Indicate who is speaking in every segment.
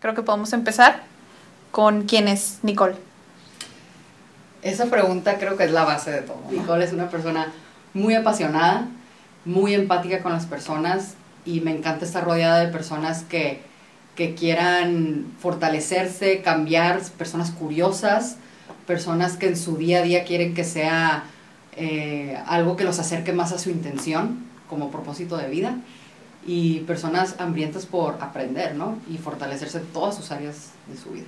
Speaker 1: Creo que podemos empezar con quién es Nicole.
Speaker 2: Esa pregunta creo que es la base de todo. Nicole es una persona muy apasionada, muy empática con las personas y me encanta estar rodeada de personas que, que quieran fortalecerse, cambiar, personas curiosas, personas que en su día a día quieren que sea eh, algo que los acerque más a su intención como propósito de vida y personas hambrientas por aprender, ¿no? Y fortalecerse en todas sus áreas de su vida.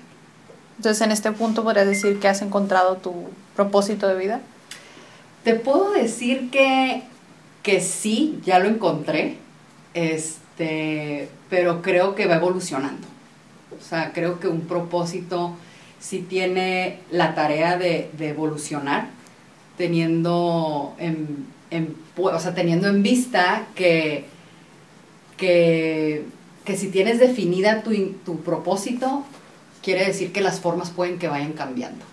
Speaker 1: Entonces, en este punto podrías decir que has encontrado tu propósito de vida.
Speaker 2: Te puedo decir que, que sí, ya lo encontré, este, pero creo que va evolucionando. O sea, creo que un propósito sí tiene la tarea de, de evolucionar, teniendo en, o sea, teniendo en vista que, que, que si tienes definida tu, tu propósito, quiere decir que las formas pueden que vayan cambiando.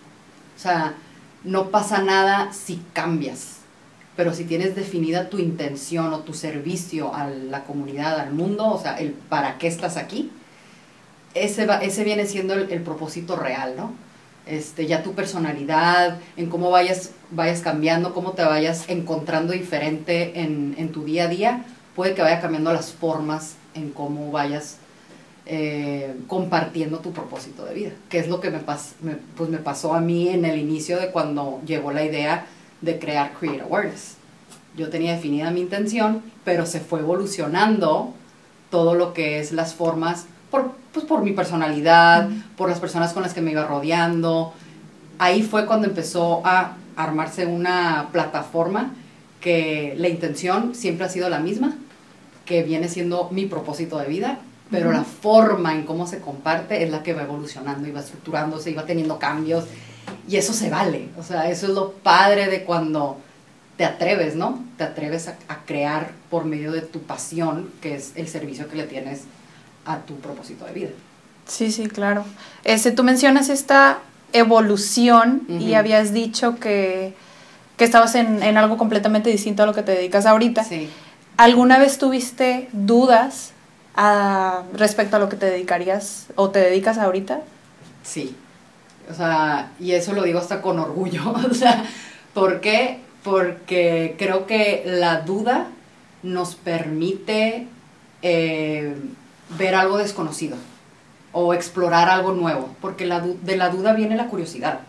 Speaker 2: O sea, no pasa nada si cambias, pero si tienes definida tu intención o tu servicio a la comunidad, al mundo, o sea, el para qué estás aquí, ese, va, ese viene siendo el, el, propósito real, ¿no? Este, ya tu personalidad, en cómo vayas, vayas cambiando, cómo te vayas encontrando diferente en, en tu día a día, puede que vaya cambiando las formas en cómo vayas eh, compartiendo tu propósito de vida, que es lo que me, pas pues me pasó a mí en el inicio de cuando llegó la idea de crear Create Awareness. Yo tenía definida mi intención, pero se fue evolucionando todo lo que es las formas, por, pues por mi personalidad, por las personas con las que me iba rodeando. Ahí fue cuando empezó a armarse una plataforma que la intención siempre ha sido la misma, que viene siendo mi propósito de vida pero la forma en cómo se comparte es la que va evolucionando y va estructurándose y va teniendo cambios y eso se vale, o sea, eso es lo padre de cuando te atreves, ¿no? Te atreves a, a crear por medio de tu pasión, que es el servicio que le tienes a tu propósito de vida.
Speaker 1: Sí, sí, claro. Este, tú mencionas esta evolución uh -huh. y habías dicho que, que estabas en, en, algo completamente distinto a lo que te dedicas ahorita.
Speaker 2: Sí.
Speaker 1: ¿Alguna vez tuviste dudas a, respecto a lo que te dedicarías o te dedicas ahorita?
Speaker 2: Sí, o sea, y eso lo digo hasta con orgullo, o sea, ¿por qué? Porque creo que la duda nos permite eh, ver algo desconocido o explorar algo nuevo, porque de la duda viene la curiosidad.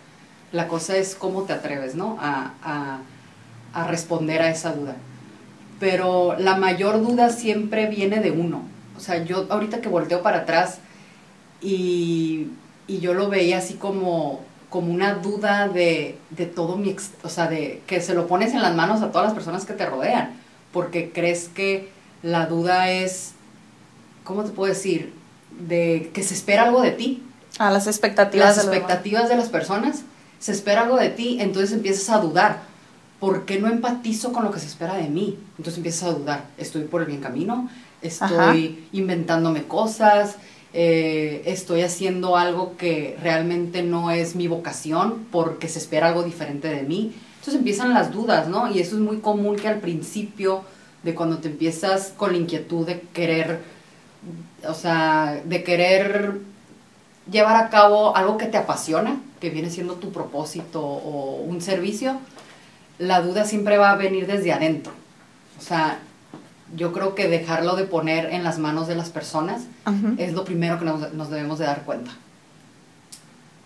Speaker 2: La cosa es cómo te atreves, ¿no? A, a, responder a esa duda. Pero la mayor duda siempre viene de uno o sea, yo ahorita que volteo para atrás y, y yo lo veía así como, como una duda de, de todo mi, o sea, de que se lo pones en las manos a todas las personas que te rodean, porque crees que la duda es, ¿cómo te puedo decir? De que se espera algo de ti.
Speaker 1: A las expectativas.
Speaker 2: Las expectativas de las personas, se espera algo de ti, entonces empiezas a dudar. ¿Por qué no empatizo con lo que se espera de mí? Entonces empiezas a dudar, ¿estoy por el bien camino? estoy Ajá. inventándome cosas, eh, estoy haciendo algo que realmente no es mi vocación porque se espera algo diferente de mí. Entonces empiezan las dudas, ¿no? Y eso es muy común que al principio de cuando te empiezas con la inquietud de querer, o sea, de querer llevar a cabo algo que te apasiona, que viene siendo tu propósito o un servicio, la duda siempre va a venir desde adentro. O sea, yo creo que dejarlo de poner en las manos de las personas uh -huh. es lo primero que nos, nos, debemos de dar cuenta.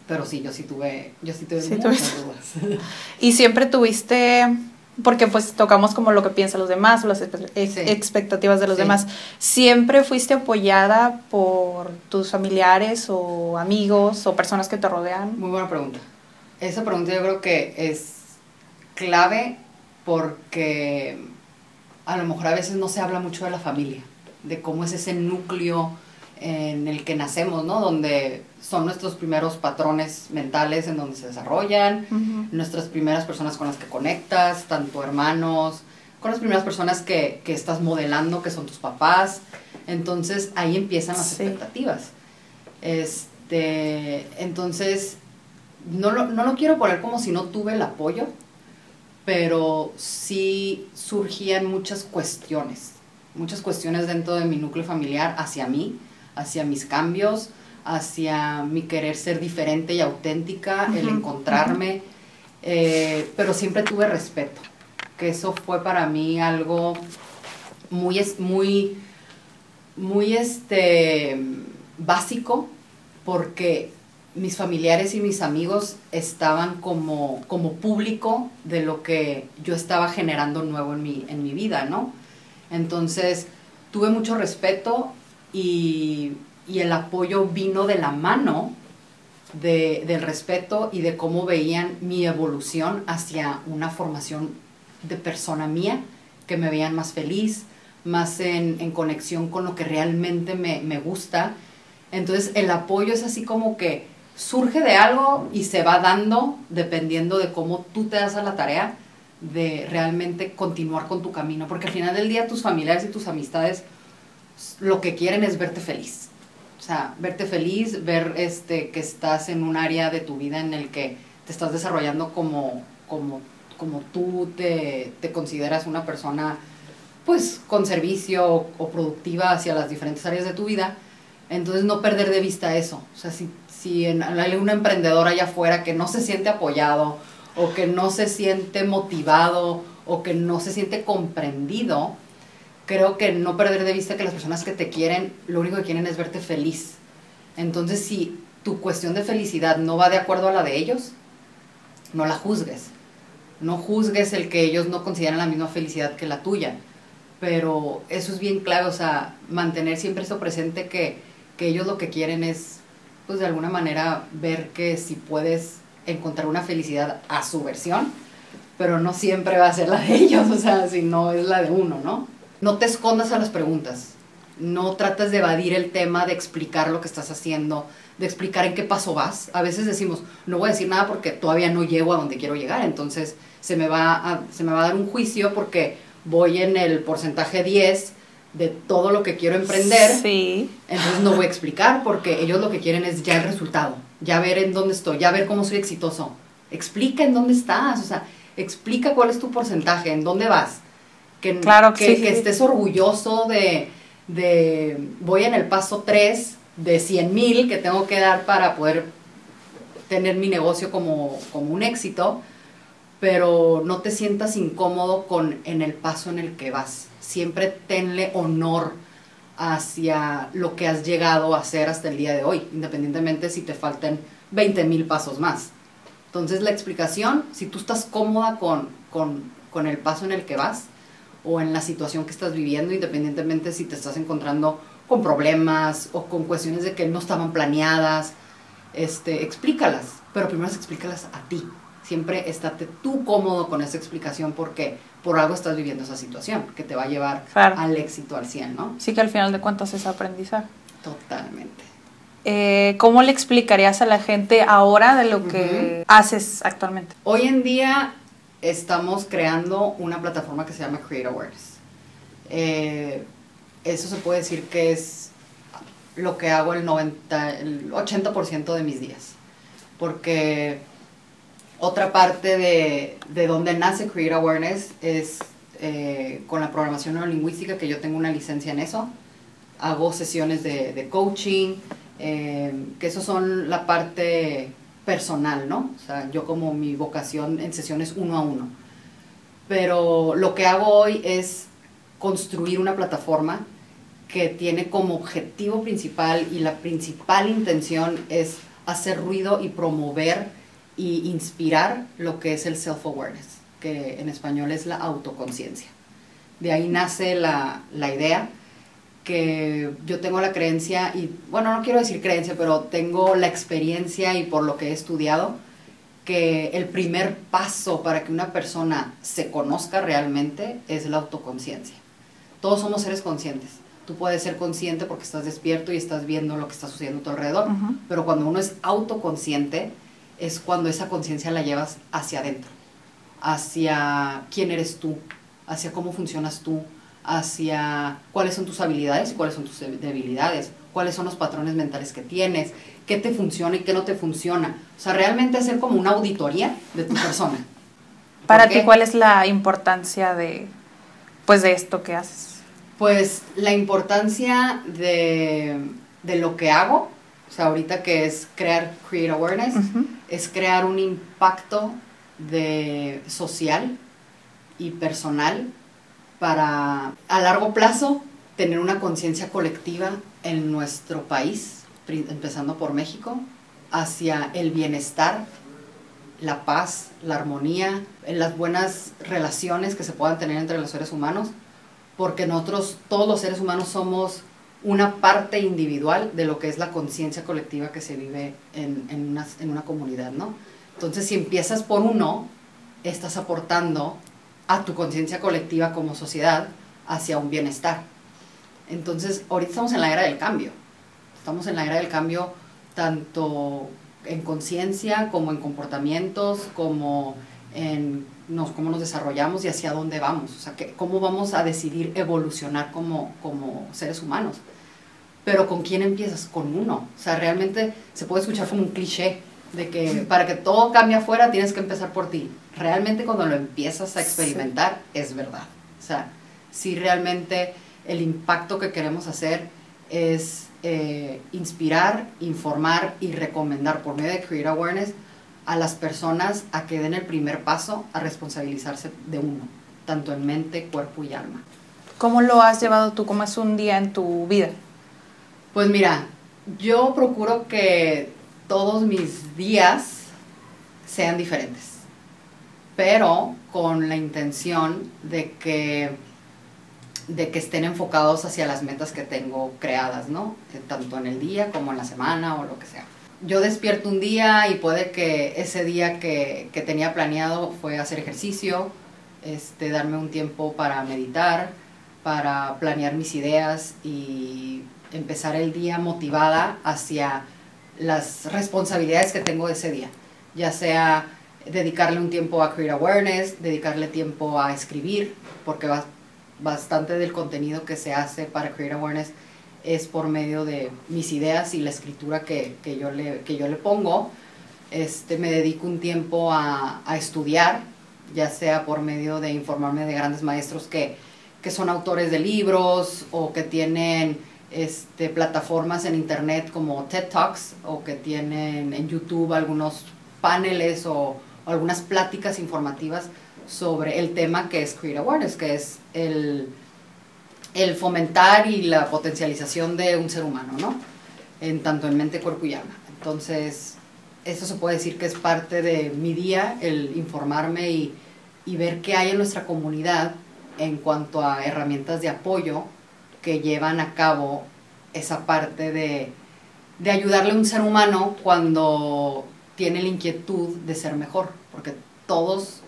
Speaker 2: Pero sí, yo sí tuve, yo sí tuve sí, muchas dudas.
Speaker 1: Y siempre tuviste, porque pues tocamos como lo que piensan los demás, las ex sí. expectativas de los sí. demás, ¿siempre fuiste apoyada por tus familiares o amigos o personas que te rodean?
Speaker 2: Muy buena pregunta. Esa pregunta yo creo que es clave porque a lo mejor a veces no se habla mucho de la familia, de cómo es ese núcleo en el que nacemos, ¿no? Donde son nuestros primeros patrones mentales en donde se desarrollan, uh -huh. nuestras primeras personas con las que conectas, tanto hermanos, con las primeras personas que, que estás modelando, que son tus papás. Entonces ahí empiezan las sí. expectativas. Este, entonces, no lo, no lo quiero poner como si no tuve el apoyo, pero sí surgían muchas cuestiones muchas cuestiones dentro de mi núcleo familiar hacia mí, hacia mis cambios, hacia mi querer ser diferente y auténtica, el encontrarme, eh, pero siempre tuve respeto, que eso fue para mí algo muy, muy, muy este, básico, porque mis familiares y mis amigos estaban como, como público de lo que yo estaba generando nuevo en mi, en mi vida, ¿no? Entonces, tuve mucho respeto y, el apoyo vino de la mano del respeto y de cómo veían mi evolución hacia una formación de persona mía, que me veían más feliz, más en, conexión con lo que realmente me, me gusta. Entonces, el apoyo es así como que surge de algo y se va dando dependiendo de cómo tú te das a la tarea de realmente continuar con tu camino, porque al final del día tus familiares y tus amistades lo que quieren es verte feliz. O sea, verte feliz, ver este, que estás en un área de tu vida en el que te estás desarrollando como, como, como tú te, te consideras una persona pues con servicio o, productiva hacia las diferentes áreas de tu vida. Entonces no perder de vista eso. O sea, si, si en, hay un emprendedor allá afuera que no se siente apoyado o que no se siente motivado o que no se siente comprendido, creo que no perder de vista que las personas que te quieren, lo único que quieren es verte feliz. Entonces, si tu cuestión de felicidad no va de acuerdo a la de ellos, no la juzgues. No juzgues el que ellos no consideran la misma felicidad que la tuya. Pero eso es bien clave, o sea, mantener siempre eso presente que, que ellos lo que quieren es pues de alguna manera ver que si puedes encontrar una felicidad a su versión, pero no siempre va a ser la de ellos, o sea, si no es la de uno, ¿no? No te escondas a las preguntas, no trates de evadir el tema, de explicar lo que estás haciendo, de explicar en qué paso vas. A veces decimos, no voy a decir nada porque todavía no llego a donde quiero llegar, entonces se me va a, se me va a dar un juicio porque voy en el porcentaje 10 de todo lo que quiero emprender,
Speaker 1: sí.
Speaker 2: entonces no voy a explicar porque ellos lo que quieren es ya el resultado, ya ver en dónde estoy, ya ver cómo soy exitoso. Explica en dónde estás, o sea, explica cuál es tu porcentaje, en dónde vas. Que,
Speaker 1: claro,
Speaker 2: que, que estés orgulloso de, de, voy en el paso 3 de 100 mil que tengo que dar para poder tener mi negocio como, como un éxito, pero no te sientas incómodo con en el paso en el que vas siempre tenle honor hacia lo que has llegado a hacer hasta el día de hoy, independientemente si te falten 20 mil pasos más. Entonces la explicación, si tú estás cómoda con, con, el paso en el que vas o en la situación que estás viviendo, independientemente si te estás encontrando con problemas o con cuestiones de que no estaban planeadas, este, explícalas, pero primero explícalas a ti. Siempre estate tú cómodo con esa explicación porque por algo estás viviendo esa situación que te va a llevar al éxito al 100, ¿no?
Speaker 1: Sí que al final de cuentas es aprendizaje.
Speaker 2: Totalmente.
Speaker 1: Eh, ¿Cómo le explicarías a la gente ahora de lo que haces actualmente?
Speaker 2: Hoy en día estamos creando una plataforma que se llama Create Awareness. Eh, eso se puede decir que es lo que hago el 90, el 80% de mis días. Porque otra parte de, de donde nace Create Awareness es eh, con la programación neurolingüística, que yo tengo una licencia en eso. Hago sesiones de, coaching, eh, que eso son la parte personal, ¿no? O sea, yo como mi vocación en sesiones uno a uno. Pero lo que hago hoy es construir una plataforma que tiene como objetivo principal y la principal intención es hacer ruido y promover y inspirar lo que es el self-awareness, que en español es la autoconciencia. De ahí nace la, la idea que yo tengo la creencia, y bueno, no quiero decir creencia, pero tengo la experiencia y por lo que he estudiado, que el primer paso para que una persona se conozca realmente es la autoconciencia. Todos somos seres conscientes. Tú puedes ser consciente porque estás despierto y estás viendo lo que está sucediendo a tu alrededor, pero cuando uno es autoconsciente, es cuando esa conciencia la llevas hacia adentro, hacia quién eres tú, hacia cómo funcionas tú, hacia cuáles son tus habilidades y cuáles son tus debilidades, cuáles son los patrones mentales que tienes, qué te funciona y qué no te funciona. O sea, realmente hacer como una auditoría de tu persona.
Speaker 1: Para ti, ¿cuál es la importancia de, pues, de esto que haces?
Speaker 2: Pues la importancia de, de lo que hago, o sea, ahorita que es crear Create Awareness, es crear un impacto de social y personal para a largo plazo tener una conciencia colectiva en nuestro país, empezando por México, hacia el bienestar, la paz, la armonía, las buenas relaciones que se puedan tener entre los seres humanos, porque nosotros, todos los seres humanos, somos una parte individual de lo que es la conciencia colectiva que se vive en, una, en una comunidad, ¿no? Entonces, si empiezas por uno, estás aportando a tu conciencia colectiva como sociedad hacia un bienestar. Entonces, ahorita estamos en la era del cambio. Estamos en la era del cambio tanto en conciencia como en comportamientos, como en nos, cómo nos desarrollamos y hacia dónde vamos. O sea, que, cómo vamos a decidir evolucionar como, como seres humanos. Pero ¿con quién empiezas? Con uno. O sea, realmente se puede escuchar como un cliché de que para que todo cambie afuera tienes que empezar por ti. Realmente cuando lo empiezas a experimentar es verdad. O sea, si realmente el impacto que queremos hacer es eh, inspirar, informar y recomendar por medio de Create Awareness a las personas a que den el primer paso a responsabilizarse de uno, tanto en mente, cuerpo y alma.
Speaker 1: ¿Cómo lo has llevado tú? ¿Cómo es un día en tu vida?
Speaker 2: Pues mira, yo procuro que todos mis días sean diferentes, pero con la intención de que de que estén enfocados hacia las metas que tengo creadas, ¿no? Tanto en el día como en la semana o lo que sea. Yo despierto un día y puede que ese día que, que tenía planeado fue hacer ejercicio, este, darme un tiempo para meditar, para planear mis ideas y empezar el día motivada hacia las responsabilidades que tengo ese día, ya sea dedicarle un tiempo a Create Awareness, dedicarle tiempo a escribir, porque bastante del contenido que se hace para Create Awareness es por medio de mis ideas y la escritura que, yo, le, que yo le pongo. Este, me dedico un tiempo a, estudiar, ya sea por medio de informarme de grandes maestros que, que son autores de libros o que tienen este, plataformas en internet como TED Talks o que tienen en YouTube algunos paneles o algunas pláticas informativas sobre el tema que es Create Awareness, que es el, fomentar y la potencialización de un ser humano, ¿no? En, tanto en mente, cuerpo y alma. Entonces, eso se puede decir que es parte de mi día, el informarme y ver qué hay en nuestra comunidad en cuanto a herramientas de apoyo que llevan a cabo esa parte de, de ayudarle a un ser humano cuando tiene la inquietud de ser mejor, porque todos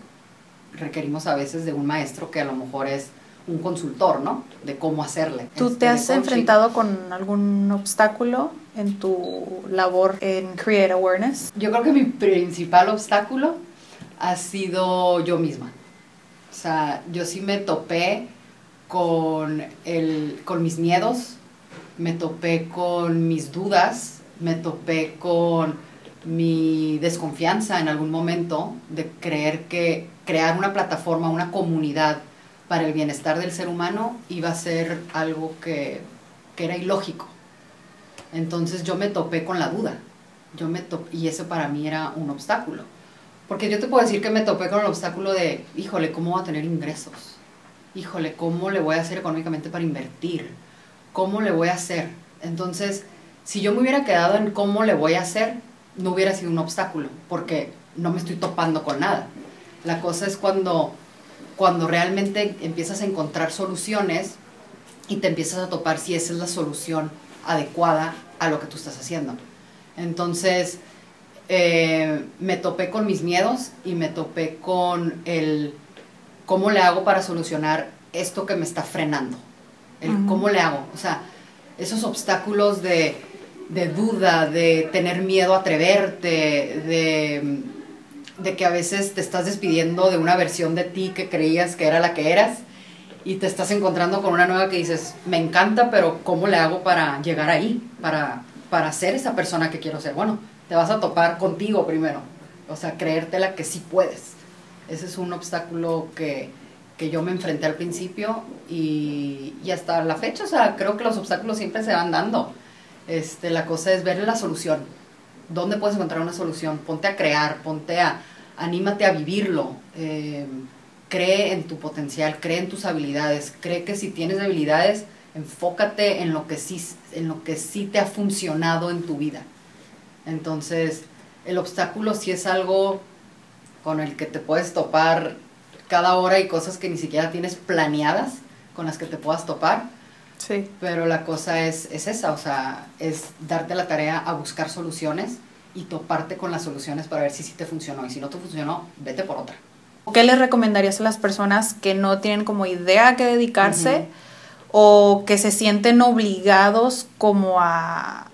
Speaker 2: requerimos a veces de un maestro que a lo mejor es un consultor, ¿no? De cómo hacerle.
Speaker 1: ¿Tú te este, has enfrentado con algún obstáculo en tu labor en Create Awareness?
Speaker 2: Yo creo que mi principal obstáculo ha sido yo misma. O sea, yo sí me topé con, el, con mis miedos, me topé con mis dudas, me topé con mi desconfianza en algún momento de creer que crear una plataforma, una comunidad para el bienestar del ser humano iba a ser algo que, era ilógico. Entonces yo me topé con la duda. Yo me y eso para mí era un obstáculo. Porque yo te puedo decir que me topé con el obstáculo de, híjole, ¿cómo voy a tener ingresos? Híjole, ¿cómo le voy a hacer económicamente para invertir? ¿Cómo le voy a hacer? Entonces, si yo me hubiera quedado en cómo le voy a hacer, no hubiera sido un obstáculo, porque no me estoy topando con nada. La cosa es cuando, cuando realmente empiezas a encontrar soluciones y te empiezas a topar si esa es la solución adecuada a lo que tú estás haciendo. Entonces, eh, me topé con mis miedos y me topé con el cómo le hago para solucionar esto que me está frenando. El cómo le hago. O sea, esos obstáculos de, de duda, de tener miedo a atreverte, de de que a veces te estás despidiendo de una versión de ti que creías que era la que eras y te estás encontrando con una nueva que dices, me encanta, pero ¿cómo le hago para llegar ahí? Para, para ser esa persona que quiero ser. Bueno, te vas a topar contigo primero. O sea, creértela que sí puedes. Ese es un obstáculo que, que yo me enfrenté al principio y, y, hasta la fecha, o sea, creo que los obstáculos siempre se van dando. Este, la cosa es ver la solución. ¿Dónde puedes encontrar una solución? Ponte a crear, ponte a, anímate a vivirlo. Eh, cree en tu potencial, cree en tus habilidades, cree que si tienes habilidades, enfócate en lo que sí, en lo que te ha funcionado en tu vida. Entonces, el obstáculo sí es algo con el que te puedes topar cada hora y cosas que ni siquiera tienes planeadas con las que te puedas topar. Sí. Pero la cosa es, es esa, o sea, es darte la tarea a buscar soluciones y toparte con las soluciones para ver si sí te funcionó. Y si no te funcionó, vete por otra.
Speaker 1: ¿Qué les recomendarías a las personas que no tienen como idea a qué dedicarse o que se sienten obligados como a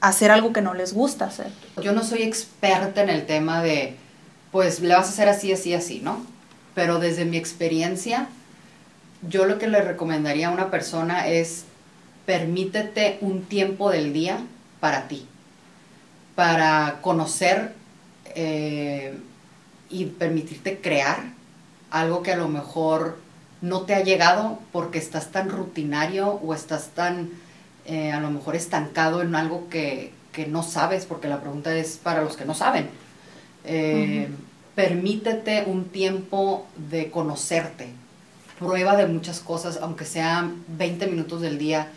Speaker 1: hacer algo que no les gusta hacer?
Speaker 2: Yo no soy experta en el tema de, pues le vas a hacer así, así, así, ¿no? Pero desde mi experiencia, yo lo que le recomendaría a una persona es permítete un tiempo del día para ti, para conocer eh, y permitirte crear algo que a lo mejor no te ha llegado porque estás tan rutinario o estás tan eh, a lo mejor estancado en algo que, no sabes, porque la pregunta es para los que no saben. Eh, permítete un tiempo de conocerte, prueba de muchas cosas, aunque sean 20 minutos del día.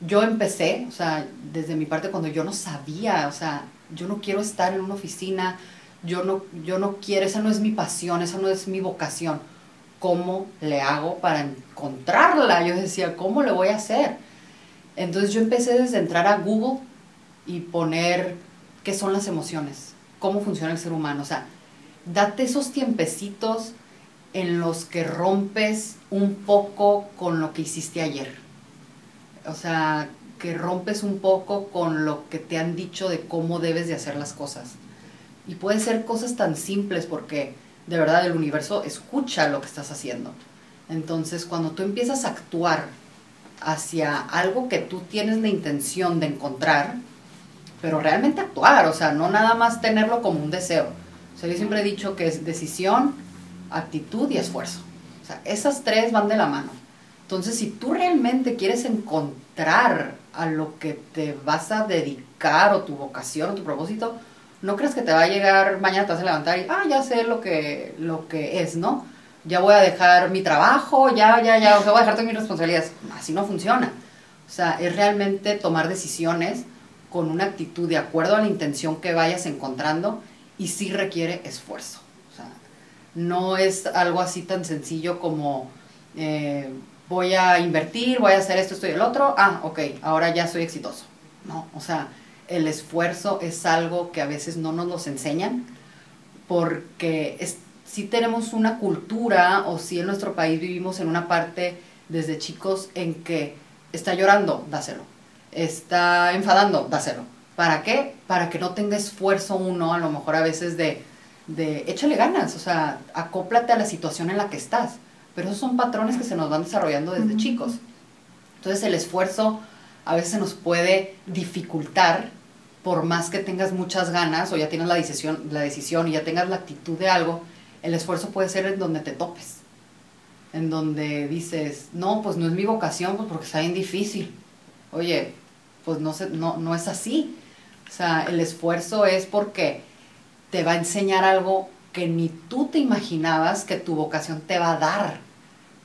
Speaker 2: Yo empecé, o sea, desde mi parte cuando yo no sabía, o sea, yo no quiero estar en una oficina, yo no, yo no quiero, esa no es mi pasión, esa no es mi vocación. ¿Cómo le hago para encontrarla? Yo decía, ¿cómo le voy a hacer? Entonces yo empecé desde entrar a Google y poner qué son las emociones, cómo funciona el ser humano. O sea, date esos tiempecitos en los que rompes un poco con lo que hiciste ayer. O sea, que rompes un poco con lo que te han dicho de cómo debes de hacer las cosas. Y puede ser cosas tan simples porque de verdad el universo escucha lo que estás haciendo. Entonces, cuando tú empiezas a actuar hacia algo que tú tienes la intención de encontrar, pero realmente actuar, o sea, no nada más tenerlo como un deseo. O sea, yo siempre he dicho que es decisión, actitud y esfuerzo. O sea, esas tres van de la mano. Entonces, si tú realmente quieres encontrar a lo que te vas a dedicar o tu vocación o tu propósito, no crees que te va a llegar mañana te vas a levantar y, ah, ya sé lo que, lo que es, ¿no? Ya voy a dejar mi trabajo, ya, ya, ya, o sea, voy a dejar todas mis responsabilidades. Así no funciona. O sea, es realmente tomar decisiones con una actitud de acuerdo a la intención que vayas encontrando y sí requiere esfuerzo. O sea, no es algo así tan sencillo como eh, voy a invertir, voy a hacer esto, esto y el otro, ah, ok, ahora ya soy exitoso. No, o sea, el esfuerzo es algo que a veces no nos los enseñan, porque si tenemos una cultura o si en nuestro país vivimos en una parte desde chicos en que está llorando, dáselo, está enfadando, dáselo. ¿Para qué? Para que no tenga esfuerzo uno, a lo mejor a veces de, de échale ganas, o sea, acóplate a la situación en la que estás. Pero esos son patrones que se nos van desarrollando desde chicos. Entonces el esfuerzo a veces nos puede dificultar por más que tengas muchas ganas o ya tienes la decisión, la decisión y ya tengas la actitud de algo, el esfuerzo puede ser en donde te topes. En donde dices, no, pues no es mi vocación, pues porque está bien difícil. Oye, pues no, no, no es así. O sea, el esfuerzo es porque te va a enseñar algo que ni tú te imaginabas que tu vocación te va a dar.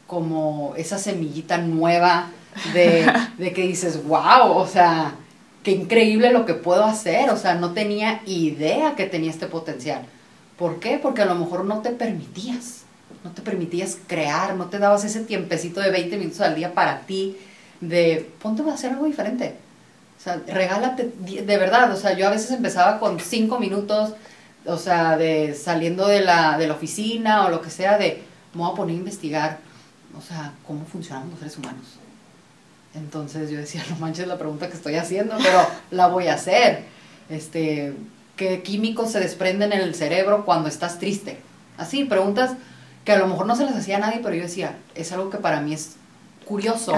Speaker 2: Como esa semillita nueva de, de que dices, wow, o sea, qué increíble lo que puedo hacer, o sea, no tenía idea que tenía este potencial. ¿Por qué? Porque a lo mejor no te permitías, no te permitías crear, no te dabas ese tiempecito de 20 minutos al día para ti, de ponte a hacer algo diferente. O sea, regálate, de verdad, o sea, yo a veces empezaba con 5 minutos, o sea, de saliendo de la, de la oficina o lo que sea, de me voy a poner a investigar, o sea, cómo funcionan los seres humanos entonces yo decía, no manches la pregunta que estoy haciendo, pero la voy a hacer. Este, ¿Qué químicos se desprenden en el cerebro cuando estás triste? Así, preguntas que a lo mejor no se las hacía a nadie, pero yo decía, es algo que para mí es curioso,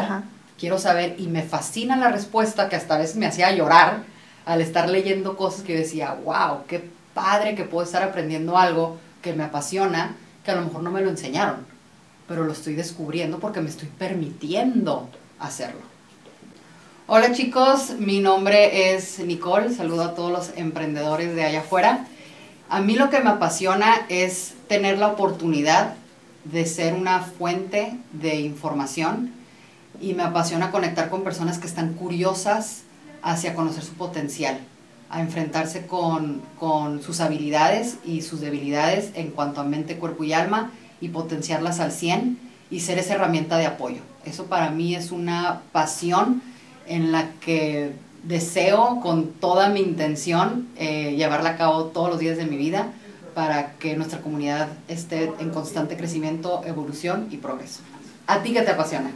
Speaker 2: quiero saber, y me fascina la respuesta que hasta a veces me hacía llorar al estar leyendo cosas que yo decía, wow, qué padre que puedo estar aprendiendo algo que me apasiona, que a lo mejor no me lo enseñaron. pero lo estoy descubriendo porque me estoy permitiendo hacerlo. Hola chicos, mi nombre es Nicole, saludo a todos los emprendedores de allá afuera. A mí lo que me apasiona es tener la oportunidad de ser una fuente de información y me apasiona conectar con personas que están curiosas hacia conocer su potencial, a enfrentarse con, con sus habilidades y sus debilidades en cuanto a mente, cuerpo y alma y potenciarlas al 100 y ser esa herramienta de apoyo. Eso para mí es una pasión en la que deseo con toda mi intención eh, llevarla a cabo todos los días de mi vida para que nuestra comunidad esté en constante crecimiento, evolución y progreso a ti que te apasiona.